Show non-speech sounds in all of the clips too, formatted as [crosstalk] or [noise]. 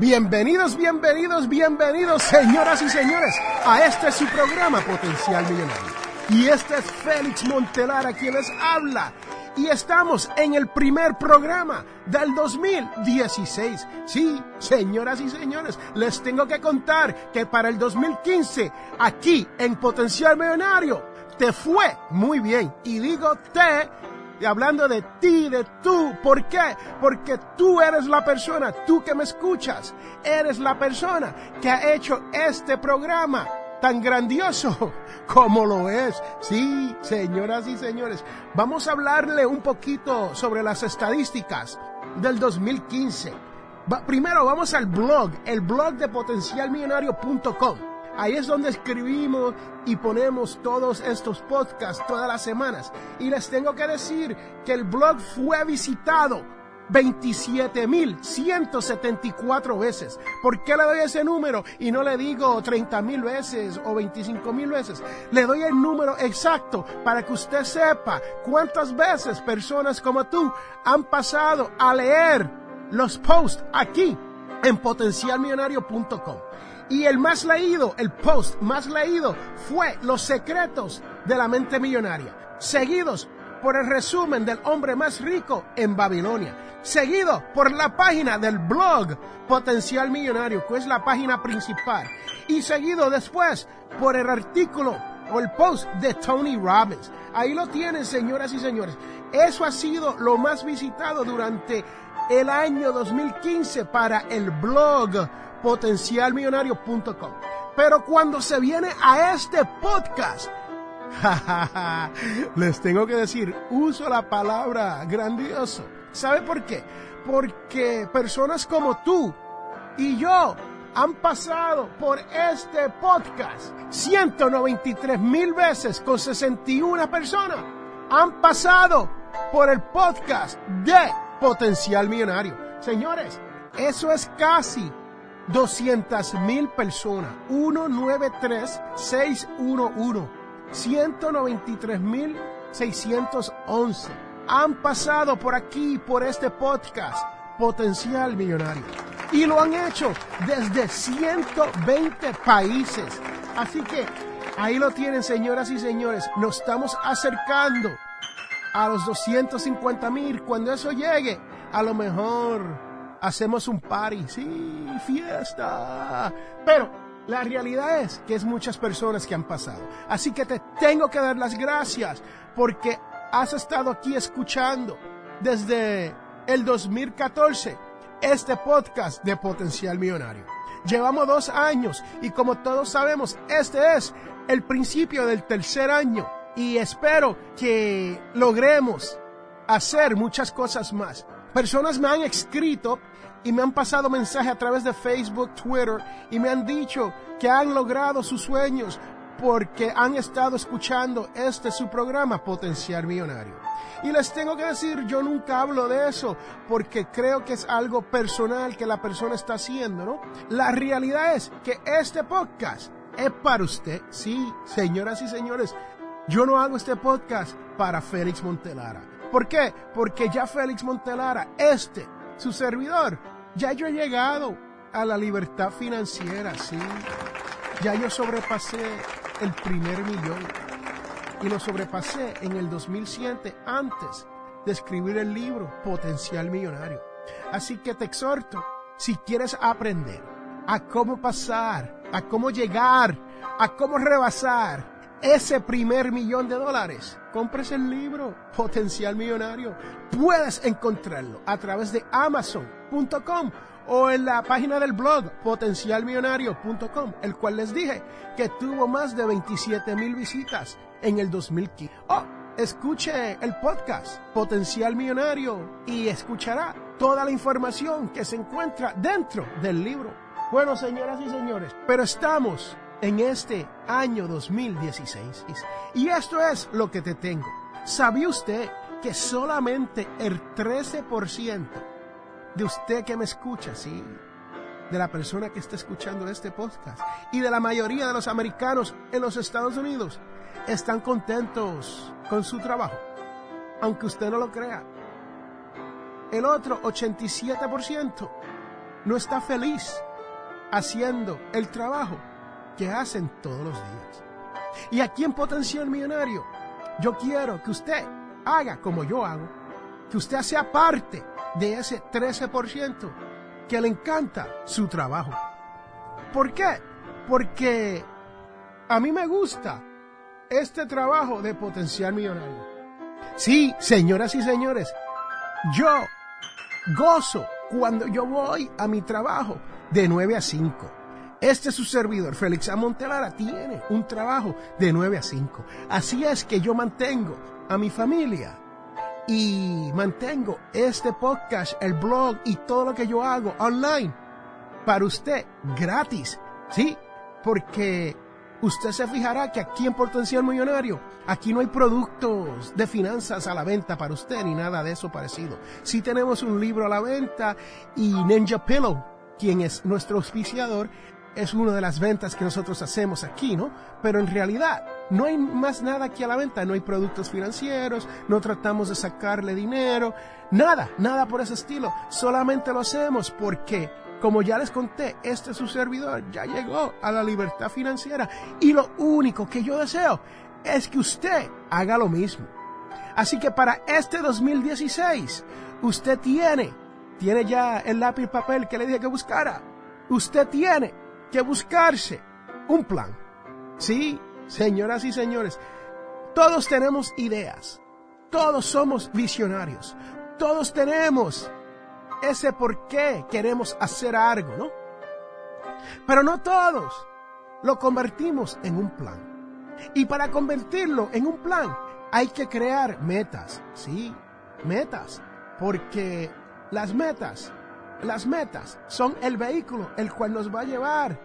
Bienvenidos, bienvenidos, bienvenidos, señoras y señores, a este su programa Potencial Millonario. Y este es Félix Montelara quien les habla. Y estamos en el primer programa del 2016. Sí, señoras y señores, les tengo que contar que para el 2015, aquí en Potencial Millonario, te fue muy bien. Y digo te y hablando de ti, de tú. ¿Por qué? Porque tú eres la persona, tú que me escuchas, eres la persona que ha hecho este programa tan grandioso [laughs] como lo es. Sí, señoras y señores, vamos a hablarle un poquito sobre las estadísticas del 2015. primero vamos al blog, el blog de potencialmillonario.com. Ahí es donde escribimos y ponemos todos estos podcasts todas las semanas. Y les tengo que decir que el blog fue visitado 27.174 veces. ¿Por qué le doy ese número y no le digo 30.000 veces o 25.000 veces? Le doy el número exacto para que usted sepa cuántas veces personas como tú han pasado a leer los posts aquí en potencialmillonario.com. Y el más leído, el post más leído fue Los secretos de la mente millonaria, seguidos por el resumen del hombre más rico en Babilonia, seguido por la página del blog Potencial Millonario, que es la página principal, y seguido después por el artículo o el post de Tony Robbins. Ahí lo tienen, señoras y señores. Eso ha sido lo más visitado durante el año 2015 para el blog potencialmillonario.com. Pero cuando se viene a este podcast, [laughs] les tengo que decir, uso la palabra grandioso. ¿Sabe por qué? Porque personas como tú y yo han pasado por este podcast 193 mil veces con 61 personas. Han pasado por el podcast de Potencial Millonario. Señores, eso es casi 200 mil personas. 193-611. 193.611 han pasado por aquí, por este podcast, Potencial Millonario. Y lo han hecho desde 120 países. Así que ahí lo tienen, señoras y señores. Nos estamos acercando a los 250 mil. Cuando eso llegue, a lo mejor hacemos un party, sí, fiesta. Pero la realidad es que es muchas personas que han pasado. Así que te tengo que dar las gracias porque has estado aquí escuchando desde el 2014 este podcast de Potencial Millonario. Llevamos dos años y como todos sabemos, este es el principio del tercer año y espero que logremos hacer muchas cosas más. Personas me han escrito y me han pasado mensajes a través de Facebook, Twitter y me han dicho que han logrado sus sueños porque han estado escuchando este su programa Potencial Millonario. Y les tengo que decir, yo nunca hablo de eso porque creo que es algo personal que la persona está haciendo, ¿no? La realidad es que este podcast es para usted. Sí, señoras y señores, yo no hago este podcast para Félix Montelara. ¿Por qué? Porque ya Félix Montelara, este su servidor, ya yo he llegado a la libertad financiera, sí. Ya yo sobrepasé el primer millón y lo sobrepasé en el 2007 antes de escribir el libro Potencial Millonario. Así que te exhorto, si quieres aprender a cómo pasar, a cómo llegar, a cómo rebasar ese primer millón de dólares, compres el libro Potencial Millonario. Puedes encontrarlo a través de amazon.com o en la página del blog potencialmillonario.com, el cual les dije que tuvo más de 27 mil visitas en el 2015. Oh, escuche el podcast Potencial Millonario y escuchará toda la información que se encuentra dentro del libro. Bueno, señoras y señores, pero estamos en este año 2016 y esto es lo que te tengo. ¿Sabía usted que solamente el 13% de usted que me escucha, sí, de la persona que está escuchando este podcast y de la mayoría de los americanos en los Estados Unidos están contentos con su trabajo, aunque usted no lo crea. El otro 87% no está feliz haciendo el trabajo que hacen todos los días. Y aquí en Potencial Millonario, yo quiero que usted haga como yo hago, que usted sea parte de ese 13% que le encanta su trabajo. ¿Por qué? Porque a mí me gusta este trabajo de potencial millonario. Sí, señoras y señores, yo gozo cuando yo voy a mi trabajo de 9 a 5. Este es su servidor, Félix A. Montelara, tiene un trabajo de 9 a 5. Así es que yo mantengo a mi familia y mantengo este podcast, el blog y todo lo que yo hago online para usted gratis. Sí, porque usted se fijará que aquí en Potencial Millonario, aquí no hay productos de finanzas a la venta para usted ni nada de eso parecido. Sí tenemos un libro a la venta y Ninja Pillow, quien es nuestro auspiciador, es una de las ventas que nosotros hacemos aquí, ¿no? Pero en realidad no hay más nada aquí a la venta, no hay productos financieros, no tratamos de sacarle dinero, nada, nada por ese estilo. Solamente lo hacemos porque, como ya les conté, este su servidor ya llegó a la libertad financiera y lo único que yo deseo es que usted haga lo mismo. Así que para este 2016, usted tiene, tiene ya el lápiz papel que le dije que buscara. Usted tiene que buscarse un plan. Sí, señoras y señores, todos tenemos ideas, todos somos visionarios, todos tenemos ese por qué queremos hacer algo, ¿no? Pero no todos lo convertimos en un plan. Y para convertirlo en un plan hay que crear metas, sí, metas, porque las metas las metas son el vehículo el cual nos va a llevar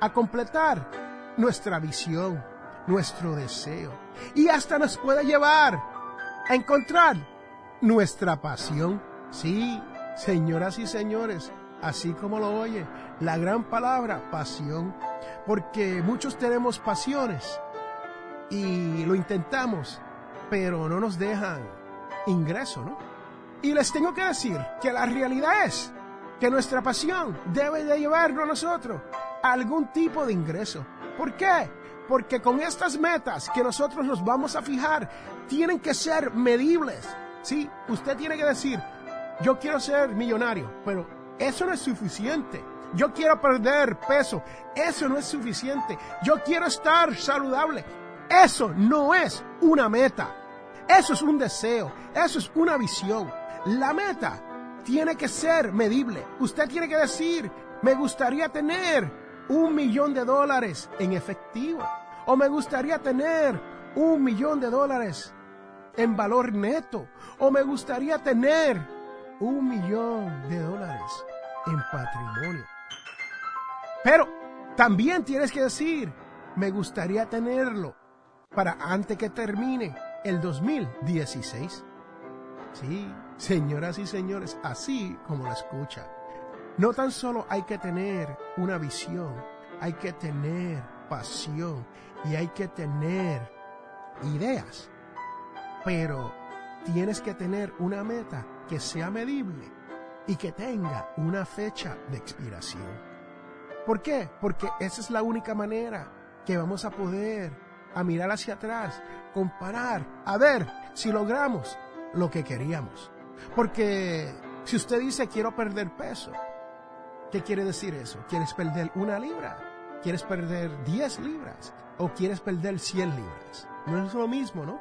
a completar nuestra visión, nuestro deseo y hasta nos puede llevar a encontrar nuestra pasión. Sí, señoras y señores, así como lo oye, la gran palabra pasión, porque muchos tenemos pasiones y lo intentamos, pero no nos dejan ingreso, ¿no? Y les tengo que decir que la realidad es que nuestra pasión debe de llevarnos a nosotros a algún tipo de ingreso. ¿Por qué? Porque con estas metas que nosotros nos vamos a fijar, tienen que ser medibles. Sí, usted tiene que decir, yo quiero ser millonario, pero eso no es suficiente. Yo quiero perder peso, eso no es suficiente. Yo quiero estar saludable, eso no es una meta. Eso es un deseo, eso es una visión. La meta tiene que ser medible. Usted tiene que decir, me gustaría tener un millón de dólares en efectivo. O me gustaría tener un millón de dólares en valor neto. O me gustaría tener un millón de dólares en patrimonio. Pero también tienes que decir, me gustaría tenerlo para antes que termine el 2016. Sí, señoras y señores, así como lo escucha. No tan solo hay que tener una visión, hay que tener pasión y hay que tener ideas. Pero tienes que tener una meta que sea medible y que tenga una fecha de expiración. ¿Por qué? Porque esa es la única manera que vamos a poder a mirar hacia atrás, comparar, a ver si logramos lo que queríamos. Porque si usted dice quiero perder peso, ¿Qué quiere decir eso? ¿Quieres perder una libra? ¿Quieres perder 10 libras? ¿O quieres perder 100 libras? No es lo mismo, ¿no?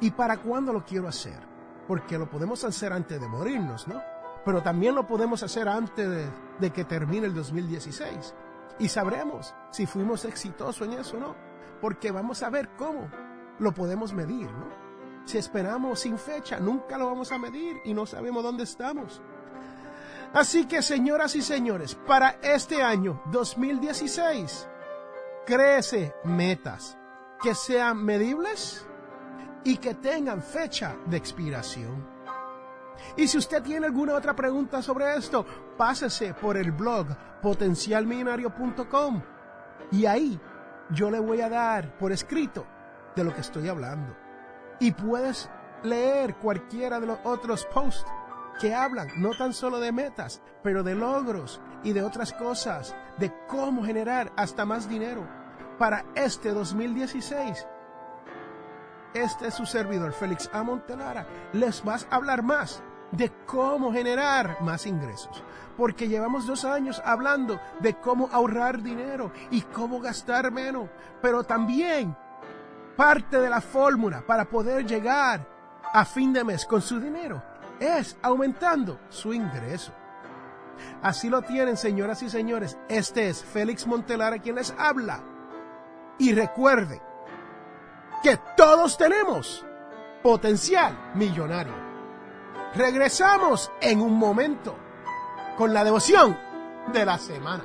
¿Y para cuándo lo quiero hacer? Porque lo podemos hacer antes de morirnos, ¿no? Pero también lo podemos hacer antes de, que termine el 2016. Y sabremos si fuimos exitosos en eso o no. Porque vamos a ver cómo lo podemos medir, ¿no? Si esperamos sin fecha, nunca lo vamos a medir y no sabemos dónde estamos. Así que, señoras y señores, para este año 2016, crece metas que sean medibles y que tengan fecha de expiración. Y si usted tiene alguna otra pregunta sobre esto, pásese por el blog potencialmillonario.com y ahí yo le voy a dar por escrito de lo que estoy hablando. Y puedes leer cualquiera de los otros posts que hablan no tan solo de metas, pero de logros y de otras cosas, de cómo generar hasta más dinero para este 2016. Este es su servidor, Félix A. Les vas a hablar más de cómo generar más ingresos. Porque llevamos dos años hablando de cómo ahorrar dinero y cómo gastar menos. Pero también parte de la fórmula para poder llegar a fin de mes con su dinero es aumentando su ingreso. Así lo tienen, señoras y señores. Este es Félix Montelara quien les habla. Y recuerde que todos tenemos potencial millonario. Regresamos en un momento con la devoción de la semana.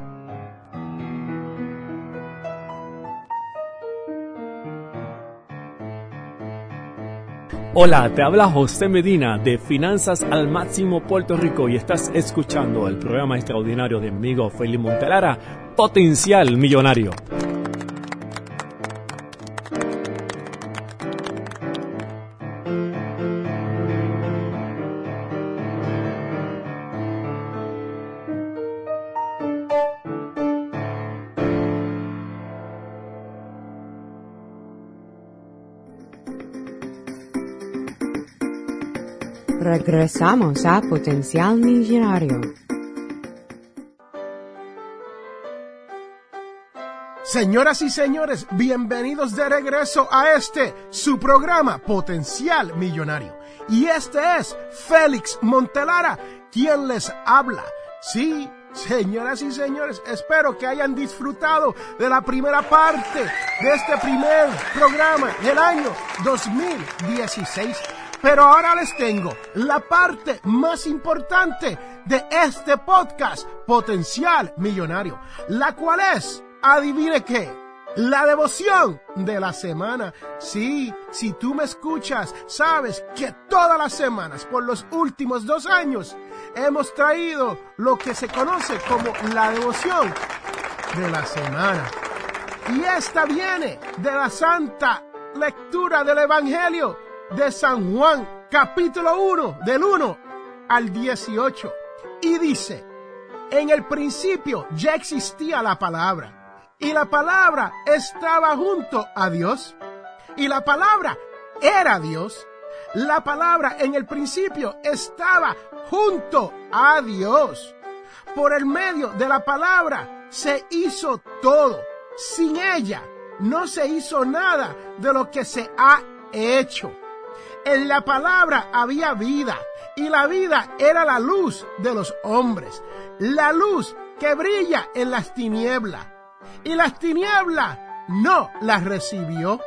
Hola, te habla José Medina de Finanzas al Máximo Puerto Rico y estás escuchando el programa extraordinario de amigo Félix Montelara, Potencial Millonario. Regresamos a Potencial Millonario. Señoras y señores, bienvenidos de regreso a este, su programa Potencial Millonario. Y este es Félix Montelara, quien les habla. Sí, señoras y señores, espero que hayan disfrutado de la primera parte de este primer programa del año 2016. Pero ahora les tengo la parte más importante de este podcast, Potencial Millonario, la cual es, adivine qué, la devoción de la semana. Sí, si tú me escuchas, sabes que todas las semanas, por los últimos dos años, hemos traído lo que se conoce como la devoción de la semana. Y esta viene de la santa lectura del Evangelio de San Juan, capítulo 1, del 1 al 18. Y dice, en el principio ya existía la palabra, y la palabra estaba junto a Dios, y la palabra era Dios. La palabra en el principio estaba junto a Dios. Por el medio de la palabra se hizo todo. Sin ella no se hizo nada de lo que se ha hecho. En la palabra había vida y la vida era la luz de los hombres, la luz que brilla en las tinieblas. Y las tinieblas no la recibió.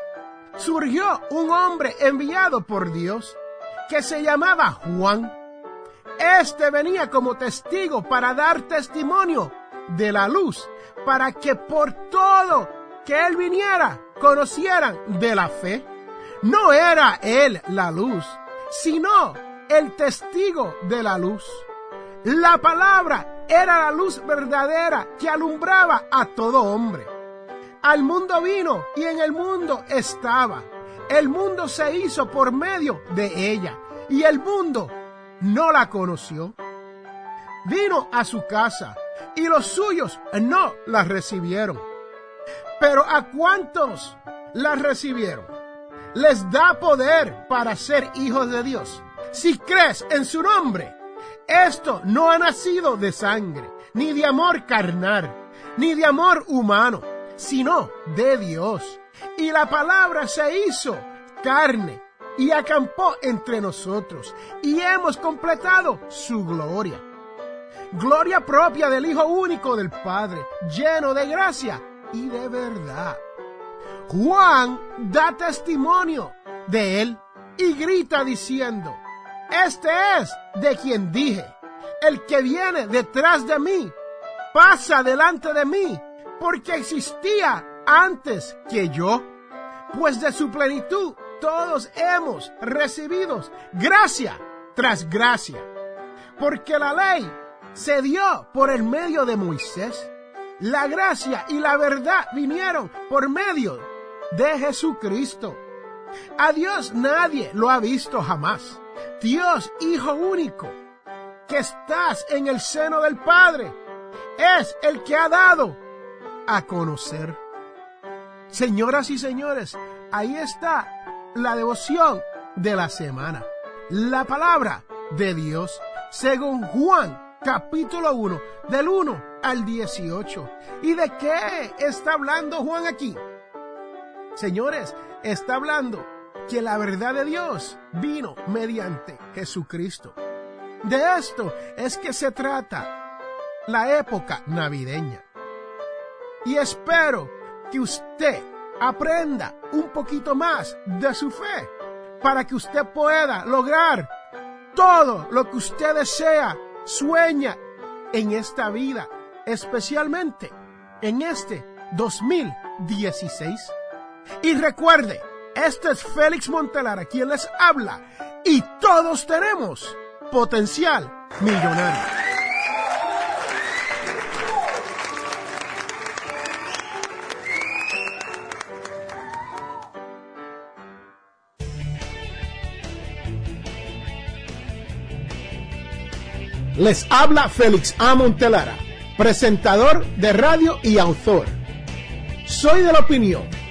Surgió un hombre enviado por Dios que se llamaba Juan. Este venía como testigo para dar testimonio de la luz, para que por todo que él viniera conocieran de la fe. No era él la luz, sino el testigo de la luz. La palabra era la luz verdadera que alumbraba a todo hombre. Al mundo vino y en el mundo estaba. El mundo se hizo por medio de ella y el mundo no la conoció. Vino a su casa y los suyos no la recibieron. Pero a cuántos la recibieron, les da poder para ser hijos de Dios. Si crees en su nombre, esto no ha nacido de sangre, ni de amor carnal, ni de amor humano, sino de Dios. Y la palabra se hizo carne y acampó entre nosotros, y hemos completado su gloria. Gloria propia del Hijo único del Padre, lleno de gracia y de verdad. Juan da testimonio de él y grita diciendo, este es de quien dije, el que viene detrás de mí, pasa delante de mí, porque existía antes que yo, pues de su plenitud todos hemos recibido gracia tras gracia, porque la ley se dio por el medio de Moisés, la gracia y la verdad vinieron por medio de Jesucristo. A Dios nadie lo ha visto jamás. Dios Hijo único, que estás en el seno del Padre, es el que ha dado a conocer. Señoras y señores, ahí está la devoción de la semana. La palabra de Dios, según Juan capítulo 1, del 1 al 18. ¿Y de qué está hablando Juan aquí? Señores, está hablando que la verdad de Dios vino mediante Jesucristo. De esto es que se trata la época navideña. Y espero que usted aprenda un poquito más de su fe para que usted pueda lograr todo lo que usted desea, sueña en esta vida, especialmente en este 2016. Y recuerde, este es Félix Montelara quien les habla y todos tenemos potencial millonario. Les habla Félix A. Montelara, presentador de radio y autor. Soy de la opinión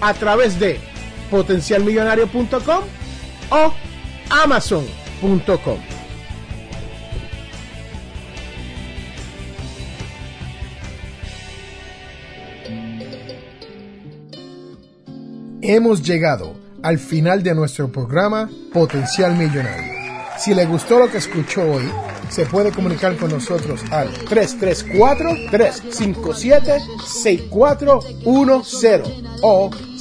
a través de potencialmillonario.com o amazon.com. Hemos llegado al final de nuestro programa Potencial Millonario. Si le gustó lo que escuchó hoy, se puede comunicar con nosotros al 334-357-6410 o